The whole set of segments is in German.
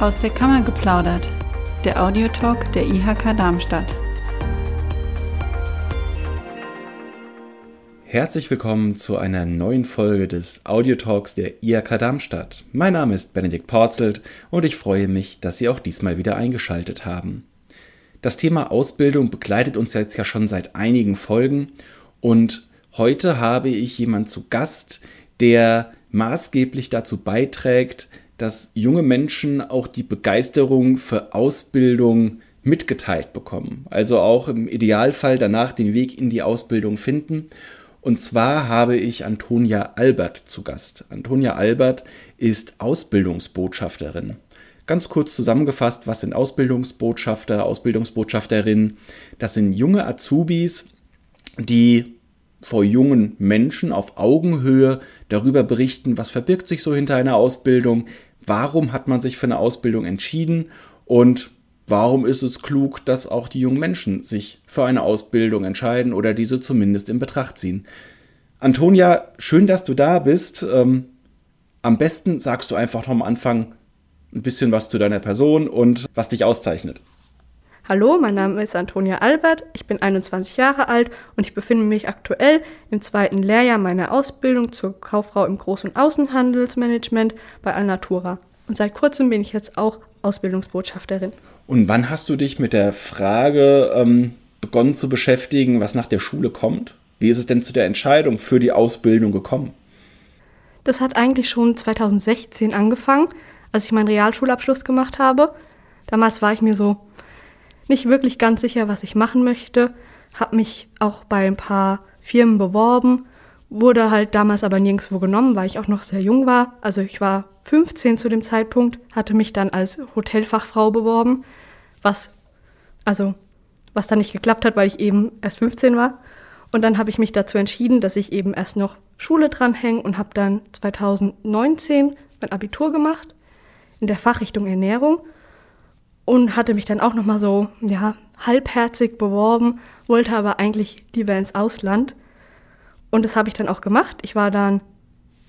Aus der Kammer geplaudert, der Audiotalk der IHK Darmstadt. Herzlich willkommen zu einer neuen Folge des Audiotalks der IHK Darmstadt. Mein Name ist Benedikt Porzelt und ich freue mich, dass Sie auch diesmal wieder eingeschaltet haben. Das Thema Ausbildung begleitet uns jetzt ja schon seit einigen Folgen und heute habe ich jemanden zu Gast, der maßgeblich dazu beiträgt, dass junge Menschen auch die Begeisterung für Ausbildung mitgeteilt bekommen. Also auch im Idealfall danach den Weg in die Ausbildung finden. Und zwar habe ich Antonia Albert zu Gast. Antonia Albert ist Ausbildungsbotschafterin. Ganz kurz zusammengefasst, was sind Ausbildungsbotschafter, Ausbildungsbotschafterinnen? Das sind junge Azubis, die vor jungen Menschen auf Augenhöhe darüber berichten, was verbirgt sich so hinter einer Ausbildung, warum hat man sich für eine Ausbildung entschieden und warum ist es klug, dass auch die jungen Menschen sich für eine Ausbildung entscheiden oder diese zumindest in Betracht ziehen. Antonia, schön, dass du da bist. Ähm, am besten sagst du einfach noch am Anfang ein bisschen was zu deiner Person und was dich auszeichnet. Hallo, mein Name ist Antonia Albert, ich bin 21 Jahre alt und ich befinde mich aktuell im zweiten Lehrjahr meiner Ausbildung zur Kauffrau im Groß- und Außenhandelsmanagement bei Alnatura. Und seit kurzem bin ich jetzt auch Ausbildungsbotschafterin. Und wann hast du dich mit der Frage ähm, begonnen zu beschäftigen, was nach der Schule kommt? Wie ist es denn zu der Entscheidung für die Ausbildung gekommen? Das hat eigentlich schon 2016 angefangen, als ich meinen Realschulabschluss gemacht habe. Damals war ich mir so, nicht wirklich ganz sicher, was ich machen möchte, habe mich auch bei ein paar Firmen beworben, wurde halt damals aber nirgendwo genommen, weil ich auch noch sehr jung war. Also ich war 15 zu dem Zeitpunkt, hatte mich dann als Hotelfachfrau beworben, was also was dann nicht geklappt hat, weil ich eben erst 15 war. Und dann habe ich mich dazu entschieden, dass ich eben erst noch Schule dranhänge und habe dann 2019 mein Abitur gemacht in der Fachrichtung Ernährung und hatte mich dann auch noch mal so ja halbherzig beworben, wollte aber eigentlich lieber ins Ausland und das habe ich dann auch gemacht. Ich war dann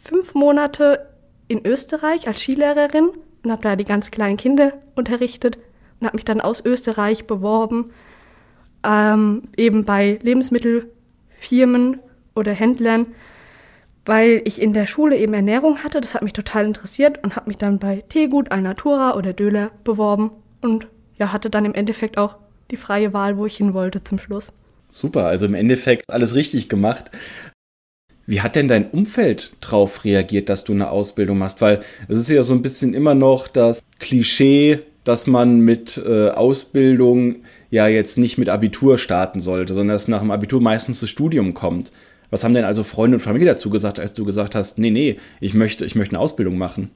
fünf Monate in Österreich als Skilehrerin und habe da die ganz kleinen Kinder unterrichtet und habe mich dann aus Österreich beworben, ähm, eben bei Lebensmittelfirmen oder Händlern, weil ich in der Schule eben Ernährung hatte. Das hat mich total interessiert und habe mich dann bei Teegut, Alnatura oder Döler beworben und ja, hatte dann im Endeffekt auch die freie Wahl, wo ich hin wollte zum Schluss. Super, also im Endeffekt alles richtig gemacht. Wie hat denn dein Umfeld darauf reagiert, dass du eine Ausbildung machst? Weil es ist ja so ein bisschen immer noch das Klischee, dass man mit äh, Ausbildung ja jetzt nicht mit Abitur starten sollte, sondern dass nach dem Abitur meistens das Studium kommt. Was haben denn also Freunde und Familie dazu gesagt, als du gesagt hast, nee, nee, ich möchte, ich möchte eine Ausbildung machen?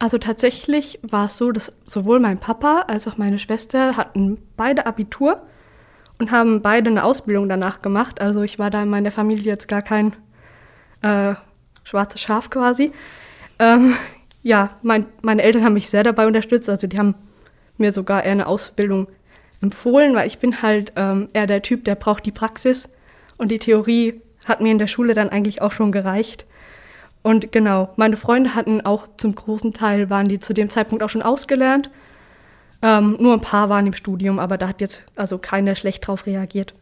Also tatsächlich war es so, dass sowohl mein Papa als auch meine Schwester hatten beide Abitur und haben beide eine Ausbildung danach gemacht. Also ich war da in meiner Familie jetzt gar kein äh, schwarzes Schaf quasi. Ähm, ja, mein, meine Eltern haben mich sehr dabei unterstützt. Also die haben mir sogar eher eine Ausbildung empfohlen, weil ich bin halt ähm, eher der Typ, der braucht die Praxis und die Theorie hat mir in der Schule dann eigentlich auch schon gereicht. Und genau, meine Freunde hatten auch zum großen Teil, waren die zu dem Zeitpunkt auch schon ausgelernt. Ähm, nur ein paar waren im Studium, aber da hat jetzt also keiner schlecht drauf reagiert.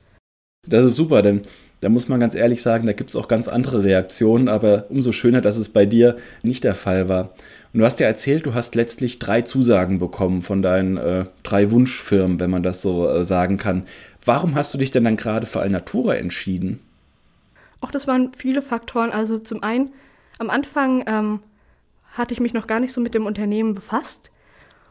Das ist super, denn da muss man ganz ehrlich sagen, da gibt es auch ganz andere Reaktionen, aber umso schöner, dass es bei dir nicht der Fall war. Und du hast ja erzählt, du hast letztlich drei Zusagen bekommen von deinen äh, drei Wunschfirmen, wenn man das so äh, sagen kann. Warum hast du dich denn dann gerade für Alnatura entschieden? Auch das waren viele Faktoren. Also zum einen am Anfang ähm, hatte ich mich noch gar nicht so mit dem Unternehmen befasst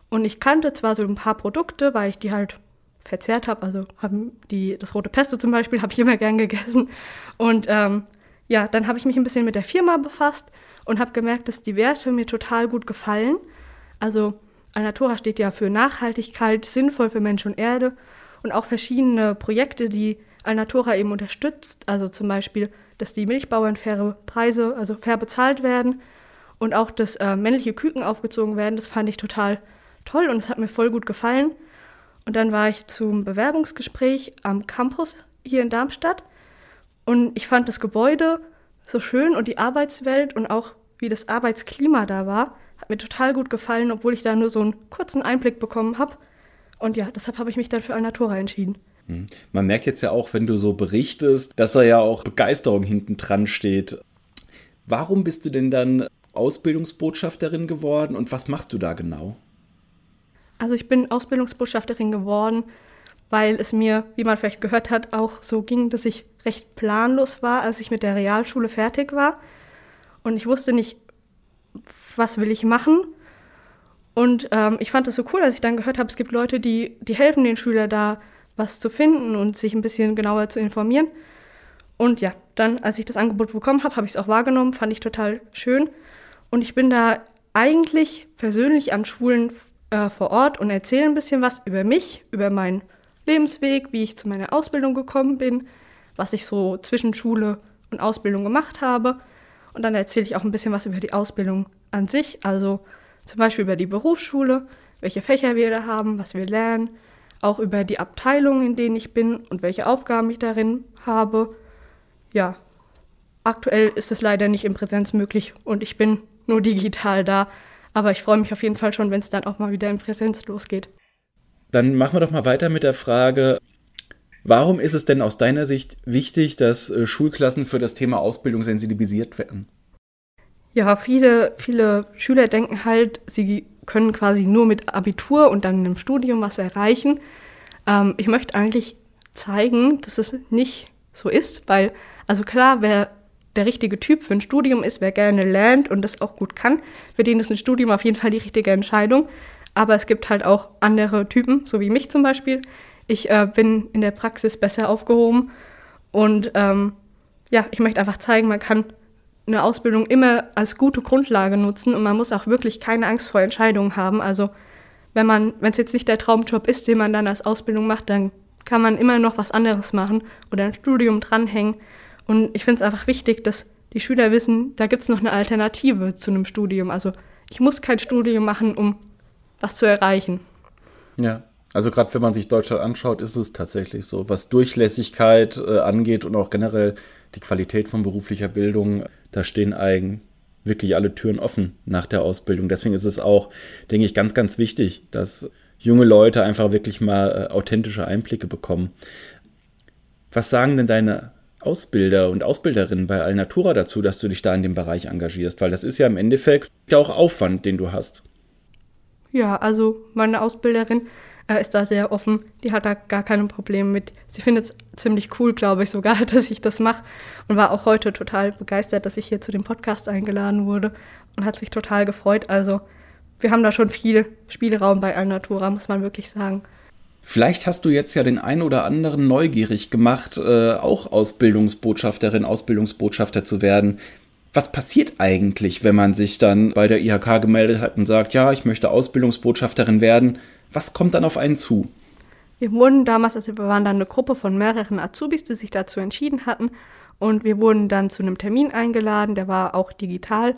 und ich kannte zwar so ein paar Produkte, weil ich die halt verzehrt habe, also haben die das rote Pesto zum Beispiel habe ich immer gern gegessen und ähm, ja, dann habe ich mich ein bisschen mit der Firma befasst und habe gemerkt, dass die Werte mir total gut gefallen. Also Alnatura steht ja für Nachhaltigkeit, sinnvoll für Mensch und Erde und auch verschiedene Projekte, die Alnatura eben unterstützt, also zum Beispiel dass die Milchbauern faire Preise, also fair bezahlt werden und auch, dass äh, männliche Küken aufgezogen werden. Das fand ich total toll und es hat mir voll gut gefallen. Und dann war ich zum Bewerbungsgespräch am Campus hier in Darmstadt und ich fand das Gebäude so schön und die Arbeitswelt und auch wie das Arbeitsklima da war, mir total gut gefallen, obwohl ich da nur so einen kurzen Einblick bekommen habe. Und ja, deshalb habe ich mich dann für Alnatura entschieden. Hm. Man merkt jetzt ja auch, wenn du so berichtest, dass da ja auch Begeisterung hinten dran steht. Warum bist du denn dann Ausbildungsbotschafterin geworden und was machst du da genau? Also ich bin Ausbildungsbotschafterin geworden, weil es mir, wie man vielleicht gehört hat, auch so ging, dass ich recht planlos war, als ich mit der Realschule fertig war. Und ich wusste nicht, was will ich machen. Und ähm, ich fand es so cool, als ich dann gehört habe, es gibt Leute, die, die helfen den Schülern da, was zu finden und sich ein bisschen genauer zu informieren. Und ja, dann, als ich das Angebot bekommen habe, habe ich es auch wahrgenommen, fand ich total schön. Und ich bin da eigentlich persönlich an Schulen äh, vor Ort und erzähle ein bisschen was über mich, über meinen Lebensweg, wie ich zu meiner Ausbildung gekommen bin, was ich so zwischen Schule und Ausbildung gemacht habe. Und dann erzähle ich auch ein bisschen was über die Ausbildung an sich, also zum Beispiel über die Berufsschule, welche Fächer wir da haben, was wir lernen, auch über die Abteilung, in denen ich bin und welche Aufgaben ich darin habe. Ja, aktuell ist es leider nicht in Präsenz möglich und ich bin nur digital da. Aber ich freue mich auf jeden Fall schon, wenn es dann auch mal wieder in Präsenz losgeht. Dann machen wir doch mal weiter mit der Frage, warum ist es denn aus deiner Sicht wichtig, dass äh, Schulklassen für das Thema Ausbildung sensibilisiert werden? Ja, viele, viele Schüler denken halt, sie können quasi nur mit Abitur und dann im Studium was erreichen. Ähm, ich möchte eigentlich zeigen, dass es nicht so ist, weil, also klar, wer der richtige Typ für ein Studium ist, wer gerne lernt und das auch gut kann, für den ist ein Studium auf jeden Fall die richtige Entscheidung. Aber es gibt halt auch andere Typen, so wie mich zum Beispiel. Ich äh, bin in der Praxis besser aufgehoben und ähm, ja, ich möchte einfach zeigen, man kann eine Ausbildung immer als gute Grundlage nutzen und man muss auch wirklich keine Angst vor Entscheidungen haben. Also wenn man, wenn es jetzt nicht der Traumjob ist, den man dann als Ausbildung macht, dann kann man immer noch was anderes machen oder ein Studium dranhängen. Und ich finde es einfach wichtig, dass die Schüler wissen, da gibt es noch eine Alternative zu einem Studium. Also ich muss kein Studium machen, um was zu erreichen. Ja, also gerade wenn man sich Deutschland anschaut, ist es tatsächlich so. Was Durchlässigkeit äh, angeht und auch generell die Qualität von beruflicher Bildung, da stehen eigen wirklich alle Türen offen nach der Ausbildung. Deswegen ist es auch, denke ich, ganz, ganz wichtig, dass junge Leute einfach wirklich mal äh, authentische Einblicke bekommen. Was sagen denn deine Ausbilder und Ausbilderinnen bei Alnatura dazu, dass du dich da in dem Bereich engagierst? Weil das ist ja im Endeffekt ja auch Aufwand, den du hast. Ja, also meine Ausbilderin äh, ist da sehr offen. Die hat da gar keine Probleme mit. Sie findet es ziemlich cool, glaube ich sogar, dass ich das mache. Und war auch heute total begeistert, dass ich hier zu dem Podcast eingeladen wurde und hat sich total gefreut. Also wir haben da schon viel Spielraum bei Alnatura, muss man wirklich sagen. Vielleicht hast du jetzt ja den einen oder anderen neugierig gemacht, äh, auch Ausbildungsbotschafterin, Ausbildungsbotschafter zu werden. Was passiert eigentlich, wenn man sich dann bei der IHK gemeldet hat und sagt, ja, ich möchte Ausbildungsbotschafterin werden? Was kommt dann auf einen zu? Wir wurden damals, also wir waren dann eine Gruppe von mehreren Azubis, die sich dazu entschieden hatten. Und wir wurden dann zu einem Termin eingeladen, der war auch digital.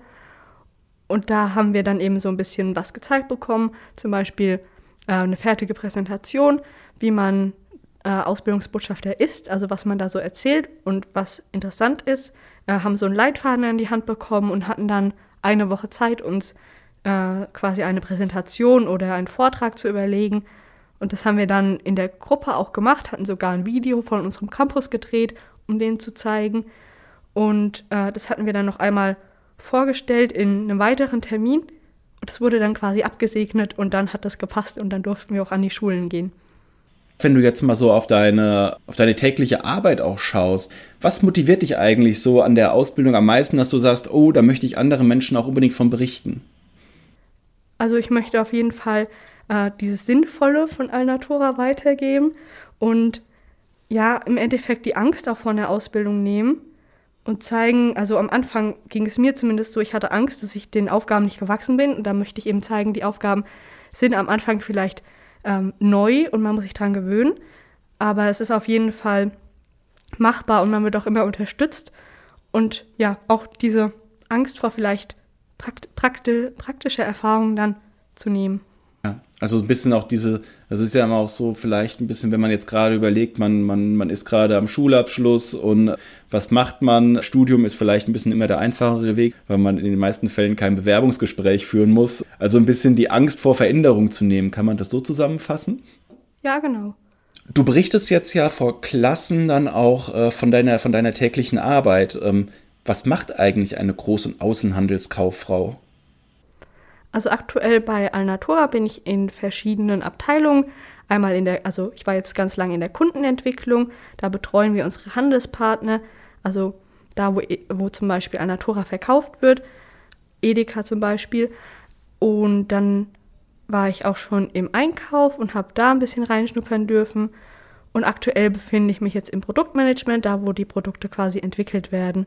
Und da haben wir dann eben so ein bisschen was gezeigt bekommen, zum Beispiel äh, eine fertige Präsentation, wie man äh, Ausbildungsbotschafter ist, also was man da so erzählt und was interessant ist, äh, haben so einen Leitfaden in die Hand bekommen und hatten dann eine Woche Zeit, uns äh, quasi eine Präsentation oder einen Vortrag zu überlegen. Und das haben wir dann in der Gruppe auch gemacht, hatten sogar ein Video von unserem Campus gedreht, um den zu zeigen. Und äh, das hatten wir dann noch einmal vorgestellt in einem weiteren Termin. Und das wurde dann quasi abgesegnet und dann hat das gepasst und dann durften wir auch an die Schulen gehen. Wenn du jetzt mal so auf deine, auf deine tägliche Arbeit auch schaust, was motiviert dich eigentlich so an der Ausbildung am meisten, dass du sagst, oh, da möchte ich anderen Menschen auch unbedingt von berichten? Also ich möchte auf jeden Fall äh, dieses Sinnvolle von Alnatura weitergeben und ja, im Endeffekt die Angst auch von der Ausbildung nehmen und zeigen, also am Anfang ging es mir zumindest so, ich hatte Angst, dass ich den Aufgaben nicht gewachsen bin und da möchte ich eben zeigen, die Aufgaben sind am Anfang vielleicht ähm, neu und man muss sich dran gewöhnen, aber es ist auf jeden Fall machbar und man wird auch immer unterstützt. Und ja, auch diese Angst vor vielleicht prakti praktische Erfahrungen dann zu nehmen. Ja, Also ein bisschen auch diese, das ist ja immer auch so vielleicht ein bisschen, wenn man jetzt gerade überlegt, man, man, man ist gerade am Schulabschluss und was macht man? Studium ist vielleicht ein bisschen immer der einfachere Weg, weil man in den meisten Fällen kein Bewerbungsgespräch führen muss. Also ein bisschen die Angst vor Veränderung zu nehmen. Kann man das so zusammenfassen? Ja, genau. Du berichtest jetzt ja vor Klassen dann auch äh, von, deiner, von deiner täglichen Arbeit. Ähm, was macht eigentlich eine Groß- und Außenhandelskauffrau? Also aktuell bei Alnatura bin ich in verschiedenen Abteilungen. Einmal in der, also ich war jetzt ganz lange in der Kundenentwicklung, da betreuen wir unsere Handelspartner, also da, wo, wo zum Beispiel Alnatura verkauft wird, Edeka zum Beispiel. Und dann war ich auch schon im Einkauf und habe da ein bisschen reinschnuppern dürfen. Und aktuell befinde ich mich jetzt im Produktmanagement, da wo die Produkte quasi entwickelt werden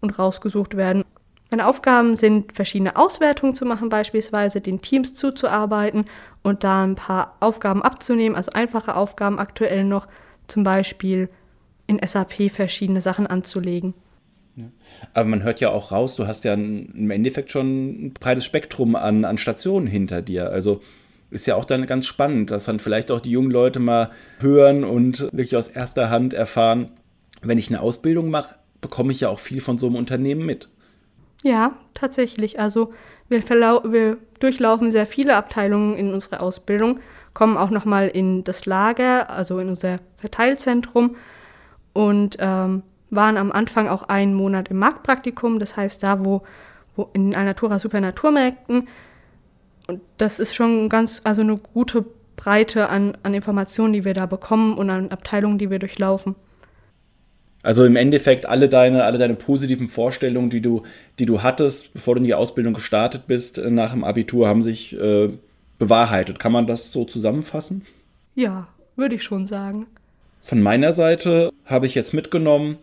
und rausgesucht werden. Meine Aufgaben sind, verschiedene Auswertungen zu machen, beispielsweise den Teams zuzuarbeiten und da ein paar Aufgaben abzunehmen, also einfache Aufgaben aktuell noch, zum Beispiel in SAP verschiedene Sachen anzulegen. Aber man hört ja auch raus, du hast ja im Endeffekt schon ein breites Spektrum an, an Stationen hinter dir. Also ist ja auch dann ganz spannend, dass dann vielleicht auch die jungen Leute mal hören und wirklich aus erster Hand erfahren, wenn ich eine Ausbildung mache, bekomme ich ja auch viel von so einem Unternehmen mit. Ja, tatsächlich. Also wir, wir durchlaufen sehr viele Abteilungen in unserer Ausbildung, kommen auch nochmal in das Lager, also in unser Verteilzentrum und ähm, waren am Anfang auch einen Monat im Marktpraktikum, das heißt da, wo, wo in Alnatura Supernaturmärkten. Und das ist schon ganz, also eine gute Breite an, an Informationen, die wir da bekommen und an Abteilungen, die wir durchlaufen. Also im Endeffekt alle deine, alle deine positiven Vorstellungen, die du, die du hattest, bevor du in die Ausbildung gestartet bist, äh, nach dem Abitur, haben sich äh, bewahrheitet. Kann man das so zusammenfassen? Ja, würde ich schon sagen. Von meiner Seite habe ich jetzt mitgenommen,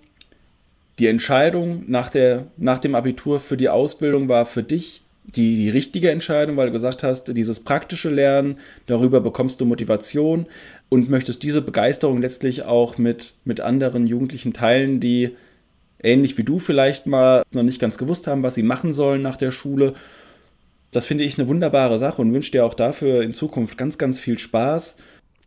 die Entscheidung nach, der, nach dem Abitur für die Ausbildung war für dich die, die richtige Entscheidung, weil du gesagt hast, dieses praktische Lernen, darüber bekommst du Motivation und möchtest diese Begeisterung letztlich auch mit, mit anderen Jugendlichen teilen, die ähnlich wie du vielleicht mal noch nicht ganz gewusst haben, was sie machen sollen nach der Schule. Das finde ich eine wunderbare Sache und wünsche dir auch dafür in Zukunft ganz, ganz viel Spaß.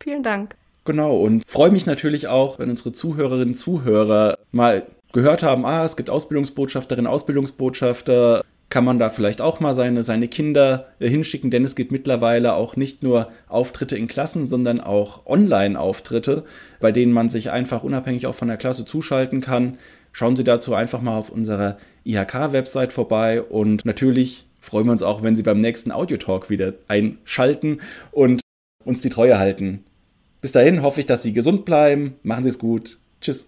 Vielen Dank. Genau, und freue mich natürlich auch, wenn unsere Zuhörerinnen und Zuhörer mal gehört haben, ah, es gibt Ausbildungsbotschafterinnen, Ausbildungsbotschafter, kann man da vielleicht auch mal seine, seine Kinder äh, hinschicken, denn es gibt mittlerweile auch nicht nur Auftritte in Klassen, sondern auch Online-Auftritte, bei denen man sich einfach unabhängig auch von der Klasse zuschalten kann. Schauen Sie dazu einfach mal auf unserer IHK-Website vorbei und natürlich freuen wir uns auch, wenn Sie beim nächsten Audiotalk wieder einschalten und uns die Treue halten. Bis dahin hoffe ich, dass Sie gesund bleiben. Machen Sie es gut. Tschüss.